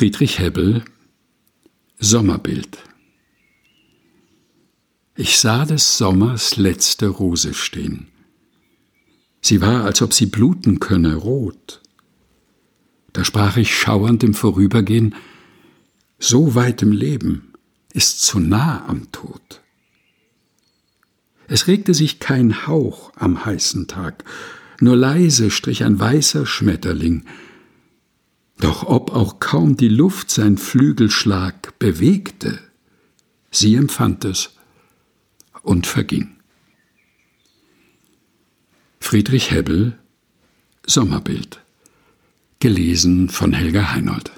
Friedrich Hebbel Sommerbild Ich sah des Sommers letzte Rose stehen. Sie war, als ob sie bluten könne, rot. Da sprach ich schauernd im Vorübergehen, so weit im Leben ist zu nah am Tod. Es regte sich kein Hauch am heißen Tag, nur leise strich ein weißer Schmetterling, doch ob auch kaum die Luft sein Flügelschlag bewegte, sie empfand es und verging. Friedrich Hebbel Sommerbild gelesen von Helga Heinold